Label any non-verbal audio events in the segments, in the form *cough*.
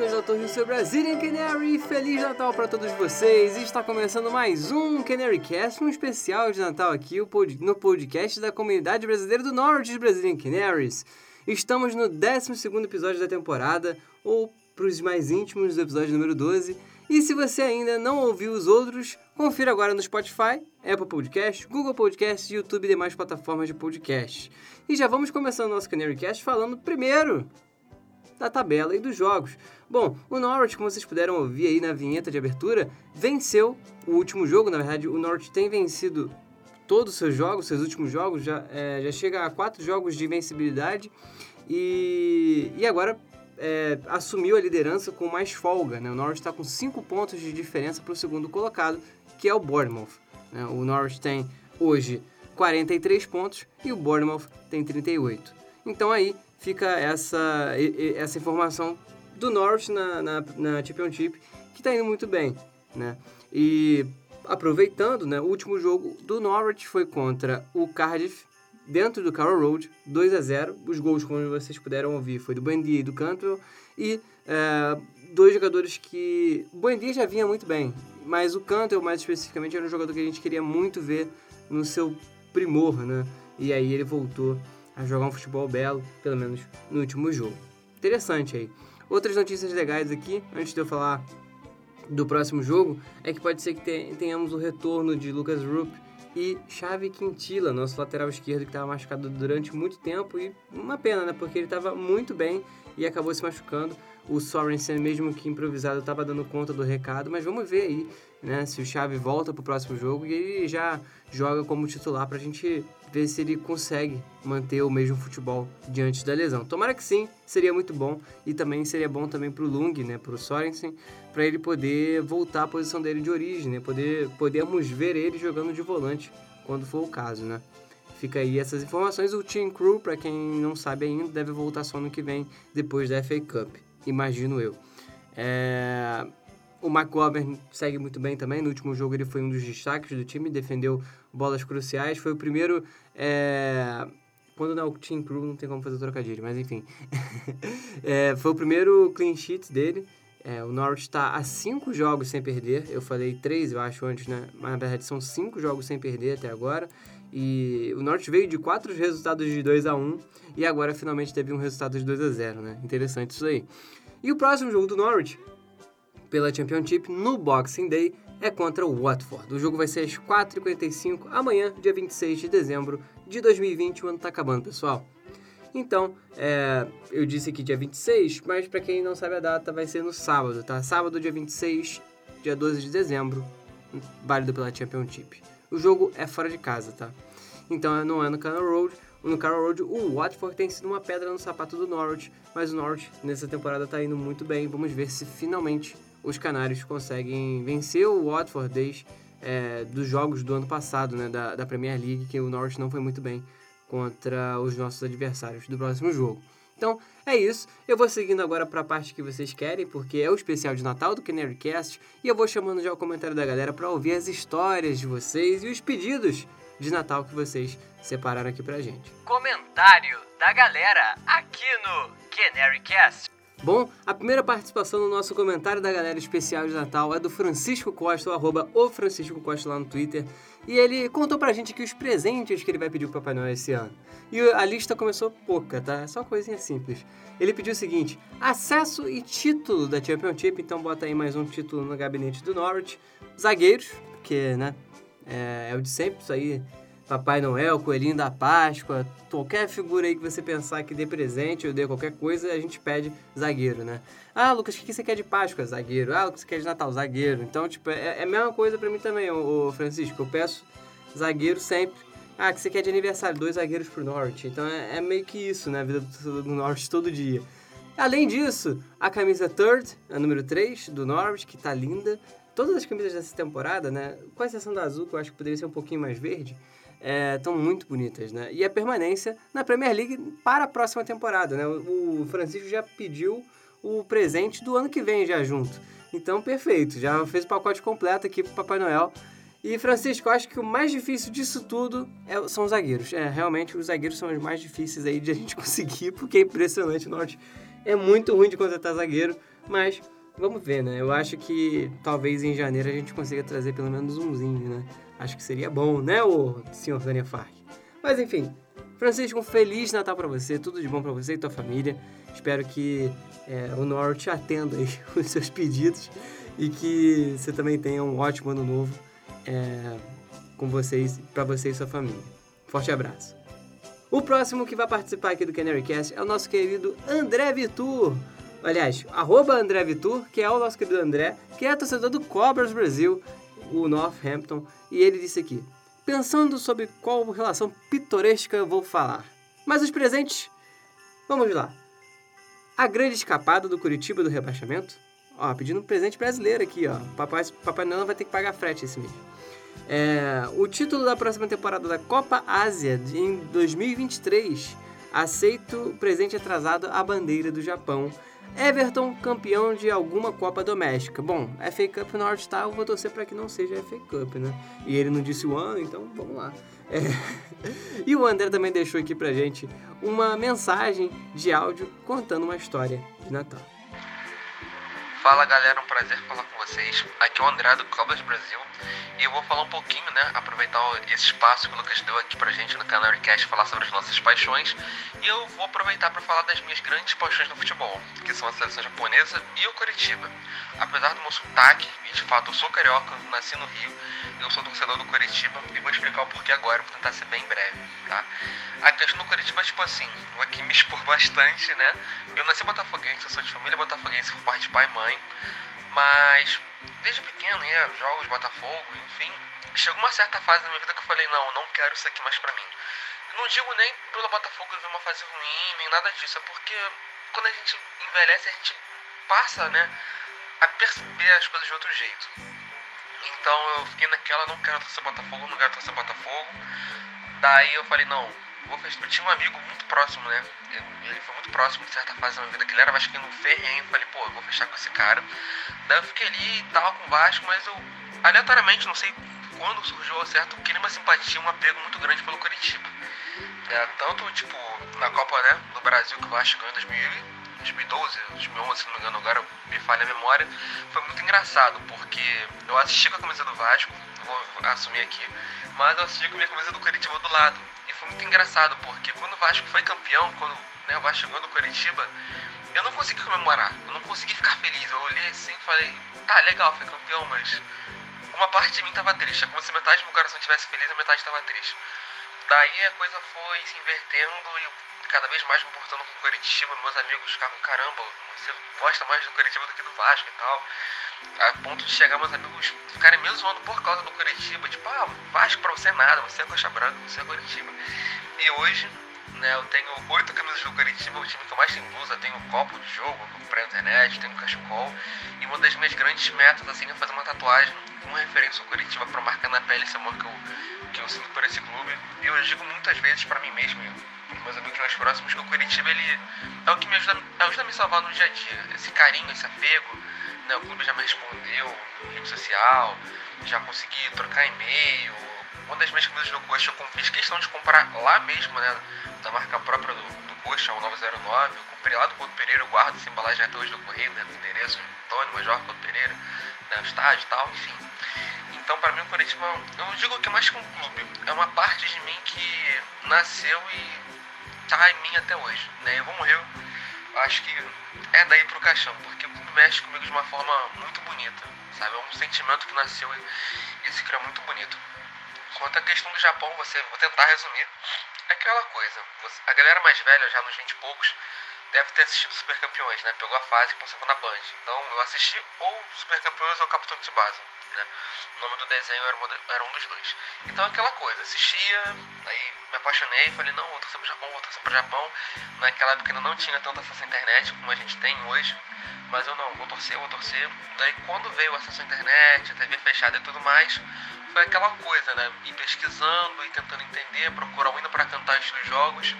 Lucas da Torre, seu Brazilian Canary. Feliz Natal para todos vocês! Está começando mais um Canary Cast, um especial de Natal aqui no podcast da comunidade brasileira do Norte Brazilian Canaries. Estamos no 12 episódio da temporada, ou para os mais íntimos, do episódio número 12. E se você ainda não ouviu os outros, confira agora no Spotify, Apple Podcast, Google Podcast, YouTube e demais plataformas de podcast. E já vamos começando o nosso Canary Cast falando primeiro da tabela e dos jogos. Bom, o Norwich, como vocês puderam ouvir aí na vinheta de abertura, venceu o último jogo. Na verdade, o Norwich tem vencido todos os seus jogos, seus últimos jogos, já, é, já chega a quatro jogos de invencibilidade e, e agora é, assumiu a liderança com mais folga. Né? O Norwich está com cinco pontos de diferença para o segundo colocado, que é o Bournemouth. Né? O Norwich tem hoje 43 pontos e o Bournemouth tem 38. Então aí fica essa, essa informação do Norwich na, na, na Championship, que está indo muito bem, né? E aproveitando, né, o último jogo do Norwich foi contra o Cardiff, dentro do Carroll Road, 2 a 0 Os gols, como vocês puderam ouvir, foi do Buendia e do Cantwell. E é, dois jogadores que... O Buendia já vinha muito bem, mas o Cantwell, mais especificamente, era um jogador que a gente queria muito ver no seu primor, né? E aí ele voltou a jogar um futebol belo, pelo menos no último jogo. Interessante aí. Outras notícias legais aqui, antes de eu falar do próximo jogo, é que pode ser que tenhamos o retorno de Lucas Rupp e Xavi Quintila, nosso lateral esquerdo que estava machucado durante muito tempo e uma pena, né? Porque ele estava muito bem e acabou se machucando. O Sorensen, mesmo que improvisado, estava dando conta do recado, mas vamos ver aí, né? Se o Xavi volta para o próximo jogo e ele já joga como titular para a gente ver se ele consegue manter o mesmo futebol diante da lesão. Tomara que sim, seria muito bom e também seria bom também para o Lung, né, para o Sorensen, para ele poder voltar à posição dele de origem, né, poder podemos ver ele jogando de volante quando for o caso, né. Fica aí essas informações. O Team Crew, para quem não sabe ainda, deve voltar só no que vem depois da FA Cup, imagino eu. É... O McGovern segue muito bem também. No último jogo ele foi um dos destaques do time, defendeu bolas cruciais. Foi o primeiro. É... Quando não é o Team Crew, não tem como fazer trocadilho, mas enfim. *laughs* é, foi o primeiro clean sheet dele. É, o Norwich está a cinco jogos sem perder. Eu falei três, eu acho, antes, né? Mas na verdade são cinco jogos sem perder até agora. E o Norwich veio de quatro resultados de 2 a 1 e agora finalmente teve um resultado de 2 a 0 né? Interessante isso aí. E o próximo jogo do Norwich pela Championship no Boxing Day é contra o Watford. O jogo vai ser às 4h45 amanhã, dia 26 de dezembro de 2020. O ano tá acabando, pessoal. Então, é, eu disse aqui dia 26, mas para quem não sabe a data, vai ser no sábado, tá? Sábado, dia 26, dia 12 de dezembro, válido pela Championship. O jogo é fora de casa, tá? Então, não é no Canal Road. No Carroll Road, o Watford tem sido uma pedra no sapato do Norwich, mas o Norwich nessa temporada tá indo muito bem. Vamos ver se finalmente os canários conseguem vencer o Watford desde é, dos jogos do ano passado, né, da, da Premier League, que o Norwich não foi muito bem contra os nossos adversários do próximo jogo. Então, é isso. Eu vou seguindo agora para a parte que vocês querem, porque é o especial de Natal do Canarycast, e eu vou chamando já o comentário da galera para ouvir as histórias de vocês e os pedidos de Natal que vocês separaram aqui pra gente. Comentário da galera aqui no Canarycast. Bom, a primeira participação no nosso comentário da galera especial de Natal é do Francisco Costa, o arroba o Francisco Costa lá no Twitter. E ele contou pra gente que os presentes que ele vai pedir pro Papai Noel esse ano. E a lista começou pouca, tá? É só coisinha simples. Ele pediu o seguinte: acesso e título da Championship, então bota aí mais um título no gabinete do Norwich. Zagueiros, porque, né? É, é o de sempre, isso aí Papai Noel, Coelhinho da Páscoa, qualquer figura aí que você pensar que dê presente ou dê qualquer coisa, a gente pede zagueiro, né? Ah, Lucas, o que você quer de Páscoa? Zagueiro. Ah, que você quer de Natal? Zagueiro. Então, tipo, é, é a mesma coisa para mim também, o Francisco. Eu peço zagueiro sempre. Ah, que você quer de aniversário? Dois zagueiros pro Norte. Então é, é meio que isso, né? A vida do, do Norte todo dia. Além disso, a camisa Third, a número 3 do Norwich, que tá linda. Todas as camisas dessa temporada, né? Com exceção da azul, que eu acho que poderia ser um pouquinho mais verde estão é, muito bonitas, né? E a permanência na Premier League para a próxima temporada, né? O, Francisco já pediu o presente do ano que vem já junto. Então, perfeito, já fez o pacote completo aqui para Papai Noel. E, Francisco, eu acho que o mais difícil disso tudo é, são os zagueiros. É, realmente, os zagueiros são os mais difíceis aí de a gente *laughs* conseguir, porque é impressionante. O Norte é muito ruim de contratar zagueiro, mas vamos ver, né? Eu acho que talvez em janeiro a gente consiga trazer pelo menos umzinho, né? Acho que seria bom, né, o senhor Daniel Fark? Mas enfim, Francisco, um feliz Natal para você, tudo de bom para você e tua família. Espero que é, o Norte atenda aí *laughs* os seus pedidos e que você também tenha um ótimo ano novo é, com vocês, para você e sua família. Forte abraço. O próximo que vai participar aqui do Canary Cast é o nosso querido André Vitur. Aliás, arroba André Vitur, que é o nosso querido André, que é torcedor do Cobras Brasil, o Northampton, e ele disse aqui: pensando sobre qual relação pitoresca eu vou falar. Mas os presentes, vamos lá. A grande escapada do Curitiba do rebaixamento. Ó, pedindo um presente brasileiro aqui, ó. Papai, Papai Noel vai ter que pagar frete esse mês. É, o título da próxima temporada da Copa Ásia de, em 2023. Aceito presente atrasado à bandeira do Japão. Everton, campeão de alguma Copa Doméstica. Bom, FA Cup North Star, eu vou torcer para que não seja FA Cup, né? E ele não disse o ano, então vamos lá. É. *laughs* E o André também deixou aqui pra gente uma mensagem de áudio contando uma história de Natal. Fala galera, um prazer falar com vocês. Aqui é o André do Cobras Brasil e eu vou falar um pouquinho, né, aproveitar esse espaço que o Lucas deu aqui pra gente no canal Cast falar sobre as nossas paixões e eu vou aproveitar para falar das minhas grandes paixões no futebol, que são a seleção japonesa e o Curitiba. Apesar do meu sotaque, e de fato eu sou carioca, nasci no Rio, eu sou torcedor do Curitiba e vou explicar o porquê agora, vou tentar ser bem breve, tá? A questão do Curitiba é tipo assim, vou aqui me expor bastante, né? Eu nasci botafoguense, eu sou de família botafoguense por parte de pai e mãe, mas desde pequeno ia jogos Botafogo, enfim, chegou uma certa fase na minha vida que eu falei, não, não quero isso aqui mais pra mim. Não digo nem pelo Botafogo viver uma fase ruim, nem nada disso, é porque quando a gente envelhece, a gente passa, né, a perceber as coisas de outro jeito. Então eu fiquei naquela, não quero torcer Botafogo, não quero torcer Botafogo. Daí eu falei, não, fechar. Eu tinha um amigo muito próximo, né? Ele foi muito próximo de certa fase da minha vida, que ele era vascaíno ferrenho. Falei, pô, eu vou fechar com esse cara. Daí eu fiquei ali e tal com o Vasco, mas eu, aleatoriamente, não sei quando surgiu certo, eu queria uma simpatia, um apego muito grande pelo Curitiba. É, tanto, tipo, na Copa né, do Brasil, que o Vasco ganhou em 2012, 2011, se não me engano, agora me falha a memória, foi muito engraçado, porque eu assisti com a camisa do Vasco, vou assumir aqui, mas eu assisti com a minha camisa do Curitiba do lado. Foi muito engraçado, porque quando o Vasco foi campeão, quando né, o Vasco chegou no Curitiba, eu não consegui comemorar, eu não consegui ficar feliz. Eu olhei assim e falei, tá, legal, foi campeão, mas uma parte de mim tava triste. É como se metade do meu coração estivesse feliz e metade tava triste. Daí a coisa foi se invertendo e eu cada vez mais me importando com o Curitiba. Meus amigos ficavam, caramba, você gosta mais do Curitiba do que do Vasco e tal. A ponto de chegar meus amigos ficarem me zoando por causa do Curitiba. Tipo, ah, Vasco pra você é nada, você é coxa branca, você é Curitiba. E hoje, né, eu tenho oito camisas do Curitiba, o time que eu mais tenho blusa, tenho um copo de jogo, na internet, tenho um cachecol. E uma das minhas grandes metas, assim, é fazer uma tatuagem com referência ao Curitiba pra marcar na pele esse amor que eu, que eu sinto por esse clube. E eu digo muitas vezes pra mim mesmo, meus amigos mais próximos, que o Curitiba, ele é o que me ajuda, ajuda a me salvar no dia a dia. Esse carinho, esse apego, né, o clube já me respondeu, rede social, já consegui trocar e-mail. Uma das minhas camisas do Coxa eu fiz questão de comprar lá mesmo, né, da marca própria do, do Coxa, o 909. Eu comprei lá do Couto Pereira, eu guardo essa embalagem até hoje do correio, né, do endereço Antônio Major Couto Pereira, né, estádio e tal, enfim. Então, para mim, o Curitiba, eu não digo que é mais que um clube, é uma parte de mim que nasceu e tá em mim até hoje, né? Eu vou morrer, acho que é daí pro caixão, porque mexe comigo de uma forma muito bonita, sabe? É um sentimento que nasceu e se criou muito bonito. Quanto à questão do Japão, você, vou tentar resumir, é aquela coisa, você, a galera mais velha, já nos 20 e poucos, deve ter assistido Super Campeões, né? Pegou a fase que passava na Band. Então eu assisti ou Super Campeões ou Capitão Tsubasa, né? O nome do desenho era, era um dos dois. Então aquela coisa, assistia, aí me apaixonei, falei, não, vou torcer pro Japão, vou torcer pro Japão. Naquela época ainda não tinha tanto acesso à internet como a gente tem hoje. Mas eu não, vou torcer, vou torcer. Daí quando veio o acesso à internet, a TV fechada e tudo mais, foi aquela coisa, né? Ir pesquisando e tentando entender, procurar indo para cantar os jogos.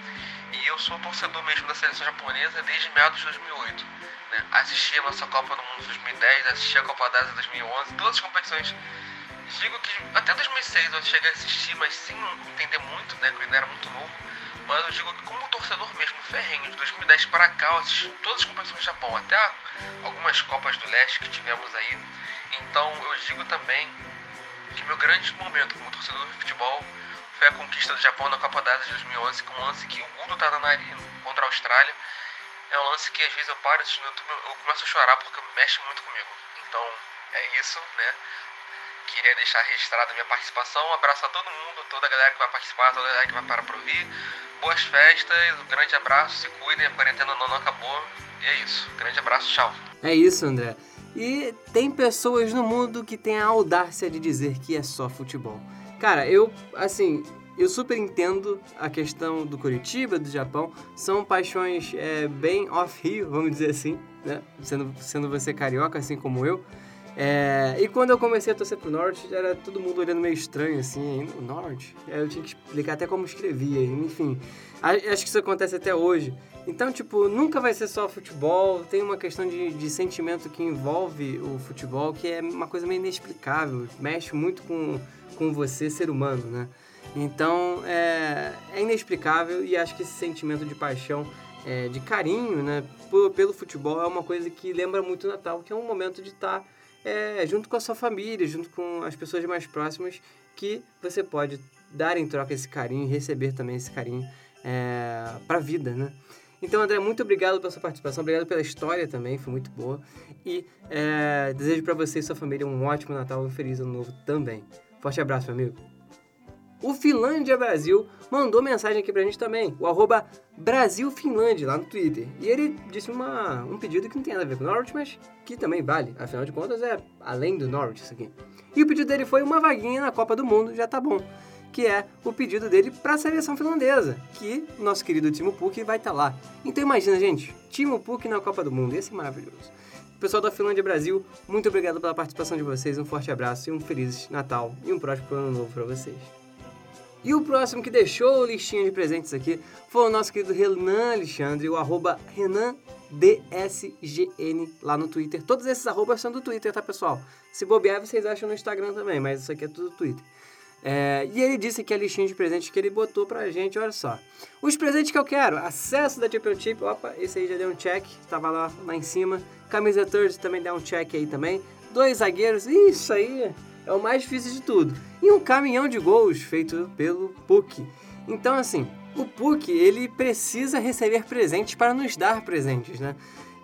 E eu sou torcedor mesmo da seleção japonesa desde meados de 2008. Né? Assisti a nossa Copa do Mundo 2010, assisti a Copa da Ásia 2011, todas as competições. Digo que até 2006 eu cheguei a assistir, mas sem entender muito, né? Porque eu ainda era muito novo. mas eu digo que como torcedor mesmo ferrenho de 2010 para cá, eu assisti todas as competições do Japão, até algumas Copas do Leste que tivemos aí. Então eu digo também que meu grande momento como torcedor de futebol foi a conquista do Japão na Copa da Ásia de 2011, com um lance que o mundo tá na nariz contra a Austrália. É um lance que às vezes eu paro no YouTube eu começo a chorar porque mexe muito comigo. Então é isso, né? Queria deixar registrada minha participação. Um abraço a todo mundo, toda a galera que vai participar, toda a galera que vai para ouvir. Boas festas, um grande abraço, se cuidem, a quarentena não, acabou. E é isso. Grande abraço, tchau. É isso, André. E tem pessoas no mundo que têm a audácia de dizer que é só futebol. Cara, eu, assim, eu super entendo a questão do Curitiba, do Japão. São paixões é, bem off-rio, vamos dizer assim, né? Sendo, sendo você carioca, assim como eu. É, e quando eu comecei a torcer pro Norte, era todo mundo olhando meio estranho, assim, o Norte. Eu tinha que explicar até como escrevia, enfim. Acho que isso acontece até hoje. Então, tipo, nunca vai ser só futebol, tem uma questão de, de sentimento que envolve o futebol que é uma coisa meio inexplicável, mexe muito com, com você, ser humano, né? Então, é, é inexplicável e acho que esse sentimento de paixão, é, de carinho, né, pelo futebol é uma coisa que lembra muito o Natal, que é um momento de estar... Tá é, junto com a sua família, junto com as pessoas mais próximas, que você pode dar em troca esse carinho e receber também esse carinho é, para a vida, né? Então, André, muito obrigado pela sua participação, obrigado pela história também, foi muito boa. E é, desejo para você e sua família um ótimo Natal e um feliz Ano Novo também. Forte abraço, meu amigo. O Finlândia Brasil mandou mensagem aqui pra gente também, o arroba BrasilFinlândia, lá no Twitter. E ele disse uma, um pedido que não tem nada a ver com o Norwich, mas que também vale. Afinal de contas, é além do Norwich isso aqui. E o pedido dele foi uma vaguinha na Copa do Mundo, já tá bom. Que é o pedido dele para a seleção finlandesa, que nosso querido Timo Puk vai estar tá lá. Então imagina, gente, Timo Puk na Copa do Mundo, ia ser maravilhoso. Pessoal da Finlândia Brasil, muito obrigado pela participação de vocês, um forte abraço e um feliz Natal e um próximo ano novo para vocês. E o próximo que deixou listinha de presentes aqui foi o nosso querido Renan Alexandre, o arroba RenanDSGN lá no Twitter. Todos esses arrobas são do Twitter, tá, pessoal? Se bobear, vocês acham no Instagram também, mas isso aqui é tudo do Twitter. É, e ele disse que a listinha de presentes que ele botou pra gente, olha só. Os presentes que eu quero, acesso da Championship, opa, esse aí já deu um check, tava lá, lá em cima. Camisa Third também dá um check aí também. Dois zagueiros, isso aí é o mais difícil de tudo. E um caminhão de gols feito pelo Puck. Então, assim, o Puck, ele precisa receber presentes para nos dar presentes, né?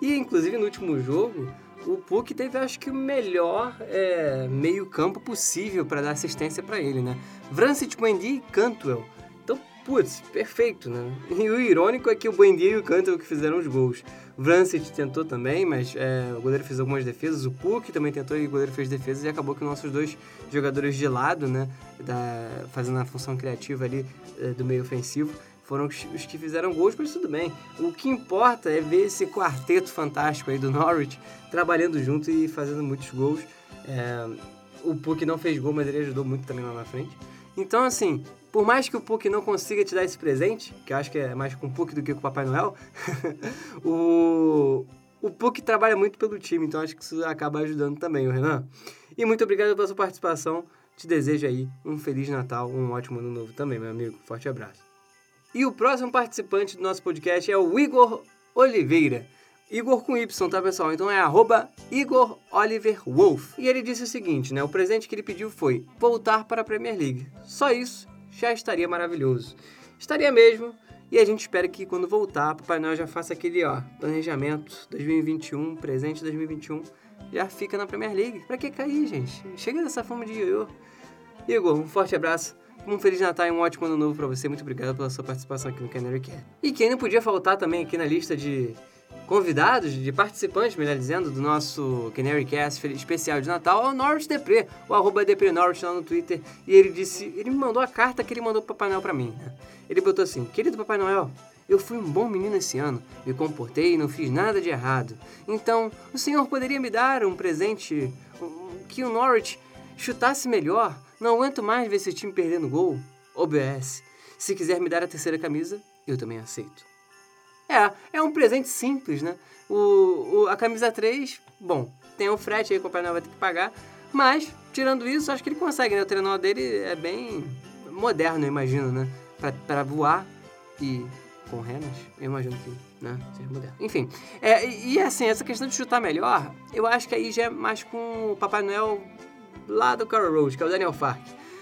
E, inclusive, no último jogo, o Puck teve, acho que, o melhor é, meio-campo possível para dar assistência para ele, né? Vrancic, Mendy e Cantwell. Então, putz, perfeito, né? E o irônico é que o Buendia e o Cantwell que fizeram os gols. Vrancic tentou também, mas é, o goleiro fez algumas defesas. O Puck também tentou e o goleiro fez defesas. E acabou que nossos dois jogadores de lado, né, da, fazendo a função criativa ali é, do meio ofensivo, foram os, os, que fizeram gols, mas tudo bem. O que importa é ver esse quarteto fantástico aí do Norwich trabalhando junto e fazendo muitos gols. É, o Puck não fez gol, mas ele ajudou muito também lá na frente. Então, assim, por mais que o Puck não consiga te dar esse presente, que eu acho que é mais com o Puck do que com o Papai Noel, *laughs* o, o Puck trabalha muito pelo time, então acho que isso acaba ajudando também, o Renan. E muito obrigado pela sua participação. Te desejo aí um Feliz Natal, um ótimo ano novo também, meu amigo. Forte abraço. E o próximo participante do nosso podcast é o Igor Oliveira. Igor com Y, tá pessoal? Então é arroba Igor Oliver Wolf. E ele disse o seguinte, né? O presente que ele pediu foi voltar para a Premier League. Só isso já estaria maravilhoso. Estaria mesmo, e a gente espera que quando voltar, Papai Noel já faça aquele ó, planejamento 2021, presente 2021, já fica na Premier League. Pra que cair, gente? Chega dessa fome de ioiô. Igor, um forte abraço. Um Feliz Natal e um ótimo ano novo para você. Muito obrigado pela sua participação aqui no Canary Cat. E quem não podia faltar também aqui na lista de convidados, de participantes, melhor dizendo, do nosso Canary Cast especial de Natal é o Norwich Depre, o arroba Depre Norwich lá no Twitter. E ele disse, ele me mandou a carta que ele mandou pro Papai Noel pra mim. Né? Ele botou assim, querido Papai Noel, eu fui um bom menino esse ano, me comportei e não fiz nada de errado. Então, o senhor poderia me dar um presente que o Norwich chutasse melhor? Não aguento mais ver esse time perdendo gol. OBS. Se quiser me dar a terceira camisa, eu também aceito. É, é um presente simples, né? O, o, a camisa 3, bom, tem o frete aí que o Papai Noel vai ter que pagar, mas, tirando isso, acho que ele consegue, né? O treinador dele é bem moderno, eu imagino, né? Pra, pra voar, e com renas, eu imagino que, né, seja moderno. Enfim, é, e, assim, essa questão de chutar melhor, eu acho que aí já é mais com o Papai Noel lá do Carol Road, que é o Daniel Fark.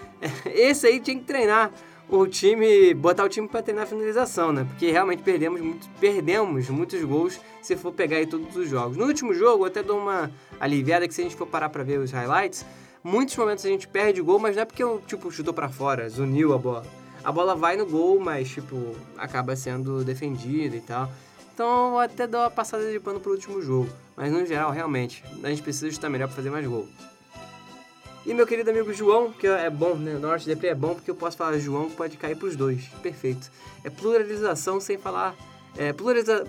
*laughs* Esse aí tinha que treinar o time, botar o time para treinar a finalização, né? Porque realmente perdemos, muito, perdemos muitos gols se for pegar aí todos os jogos. No último jogo, eu até dou uma aliviada que se a gente for parar para ver os highlights, muitos momentos a gente perde gol, mas não é porque o tipo chutou para fora, zuniu a bola. A bola vai no gol, mas tipo acaba sendo defendida e tal. Então eu até dou uma passada de pano pro último jogo, mas no geral realmente a gente precisa estar melhor para fazer mais gol. E meu querido amigo João, que é bom, né? Norte Depre é bom porque eu posso falar João, pode cair pros dois. Perfeito. É pluralização sem falar. É pluraliza,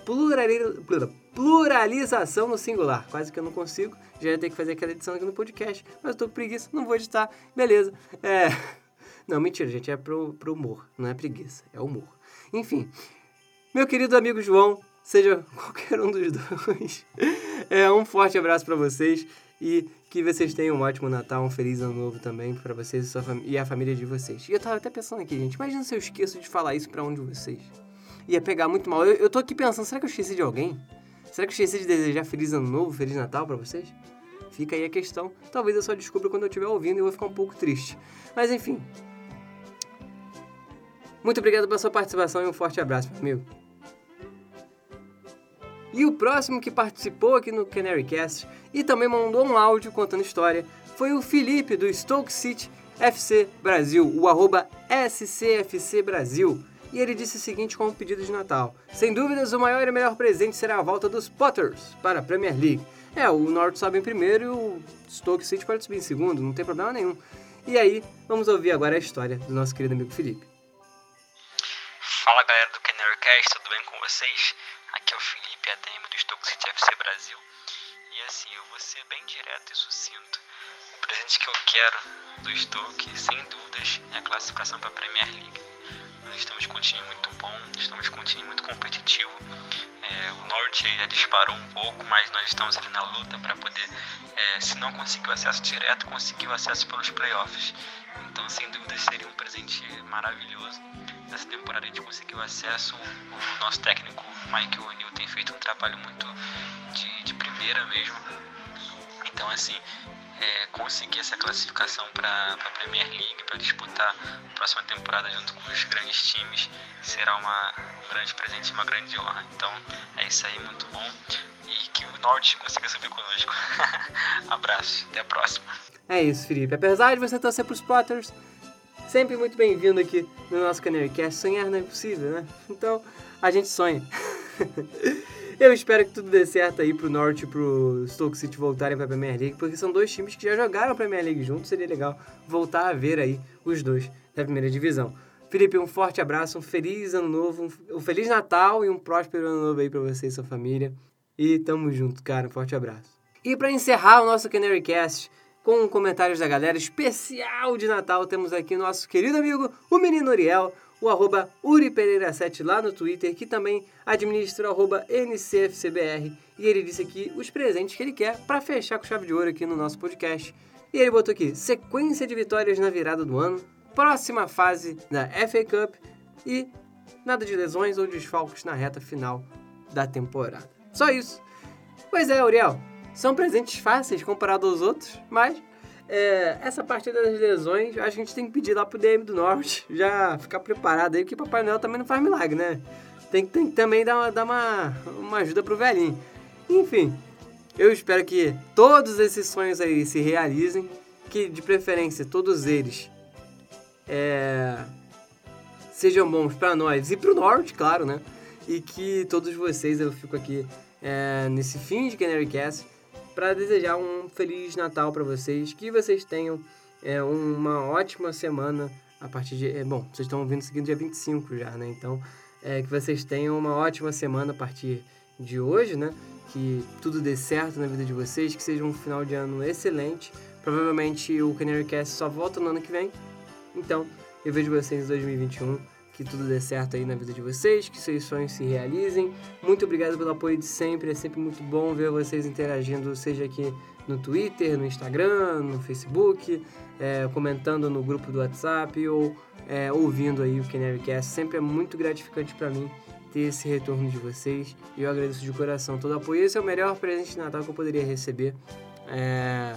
pluralização no singular. Quase que eu não consigo. Já ia ter que fazer aquela edição aqui no podcast. Mas eu tô com preguiça, não vou editar. Beleza. É. *laughs* Não, mentira, gente. É pro, pro humor. Não é preguiça, é humor. Enfim. Meu querido amigo João, seja *laughs* qualquer um dos dois. É, um forte abraço para vocês e que vocês tenham um ótimo Natal, um feliz ano novo também para vocês e, e, a família de vocês. E eu tava até pensando aqui, gente, imagina se eu esqueço de falar isso para um de vocês. Ia pegar muito mal. Eu, eu tô aqui pensando, será que eu esqueci de alguém? Será que eu esqueci de desejar feliz ano novo, feliz Natal para vocês? Fica aí a questão. Talvez eu só descubra quando eu estiver ouvindo e eu vou ficar um pouco triste. Mas enfim. Muito obrigado pela sua participação e um forte abraço, meu amigo. E o próximo que participou aqui no Canary Cast e também mandou um áudio contando história foi o Felipe do Stoke City FC Brasil, o arroba SCFC Brasil. E ele disse o seguinte como pedido de Natal: Sem dúvidas, o maior e melhor presente será a volta dos Potters para a Premier League. É, o Norte sobe em primeiro e o Stoke City pode subir em segundo, não tem problema nenhum. E aí, vamos ouvir agora a história do nosso querido amigo Felipe. Fala galera do Canary Cast, tudo bem com vocês? Aqui é o Felipe, ADM do Stoke City FC Brasil. E assim, eu vou ser bem direto e sucinto. O presente que eu quero do Stoke, sem dúvidas, é a classificação para a Premier League. Nós estamos com um time muito bom, estamos com um time muito competitivo. É, o Norte já disparou um pouco, mas nós estamos ali na luta para poder, é, se não conseguir o acesso direto, conseguir o acesso pelos playoffs. Então, sem dúvida, seria um presente maravilhoso nessa temporada a gente conseguiu acesso. O nosso técnico Mike O'Neill tem feito um trabalho muito de, de primeira mesmo. Então, assim, é, conseguir essa classificação para a Premier League, para disputar a próxima temporada junto com os grandes times, será uma, um grande presente, uma grande honra. Então, é isso aí, muito bom. E que o Norte consiga subir conosco. *laughs* Abraço, até a próxima. É isso, Felipe. Apesar de você torcer para os Potters, sempre muito bem-vindo aqui no nosso Canarycast. Sonhar não é possível, né? Então, a gente sonha. *laughs* Eu espero que tudo dê certo aí pro Norte e pro Stoke City voltarem pra Premier League, porque são dois times que já jogaram a Premier League juntos, seria legal voltar a ver aí os dois da primeira divisão. Felipe, um forte abraço, um feliz ano novo, um feliz Natal e um próspero ano novo aí pra você e sua família. E tamo junto, cara, um forte abraço. E para encerrar o nosso Canarycast, com comentários da galera especial de Natal. Temos aqui nosso querido amigo, o menino Uriel, o arroba Uri Pereira 7 lá no Twitter, que também administra o arroba NCFCBR. E ele disse aqui os presentes que ele quer para fechar com chave de ouro aqui no nosso podcast. E ele botou aqui, sequência de vitórias na virada do ano, próxima fase da FA Cup e nada de lesões ou desfalques na reta final da temporada. Só isso. Pois é, Uriel, são presentes fáceis comparado aos outros, mas é, essa parte das lesões, a gente tem que pedir lá pro DM do Norte *laughs* já ficar preparado aí, porque Papai Noel também não faz milagre, né? Tem, tem que também dar, uma, dar uma, uma ajuda pro velhinho. Enfim, eu espero que todos esses sonhos aí se realizem, que de preferência todos eles é, sejam bons para nós e pro Norte, claro, né? E que todos vocês, eu fico aqui é, nesse fim de Canary Cast, para desejar um feliz Natal para vocês, que vocês tenham é, uma ótima semana a partir de. É, bom, vocês estão ouvindo seguindo dia 25 já, né? Então, é, que vocês tenham uma ótima semana a partir de hoje, né? Que tudo dê certo na vida de vocês, que seja um final de ano excelente. Provavelmente o Canary Cast só volta no ano que vem. Então, eu vejo vocês em 2021 que tudo dê certo aí na vida de vocês, que seus sonhos se realizem. Muito obrigado pelo apoio de sempre, é sempre muito bom ver vocês interagindo, seja aqui no Twitter, no Instagram, no Facebook, é, comentando no grupo do WhatsApp ou é, ouvindo aí o Canarycast. Sempre é muito gratificante para mim ter esse retorno de vocês e eu agradeço de coração todo o apoio. Esse é o melhor presente de Natal que eu poderia receber é,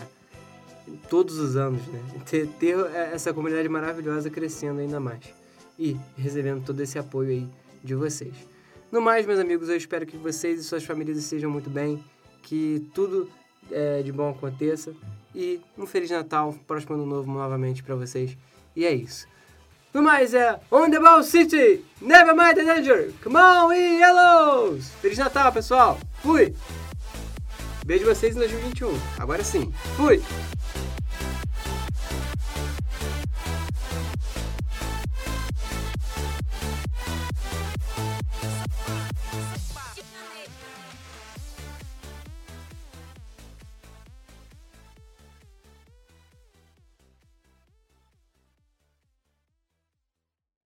todos os anos, né? *laughs* Ter, ter essa comunidade maravilhosa crescendo ainda mais e recebendo todo esse apoio aí de vocês. No mais, meus amigos, eu espero que vocês e suas famílias estejam muito bem, que tudo é, de bom aconteça e um Feliz Natal, próximo ano novo novamente para vocês. E é isso. No mais, é On the Ball City, Never Mind the Danger, Come on, we Yellows! Feliz Natal, pessoal! Fui! Beijo vocês em 2021. Agora sim. Fui!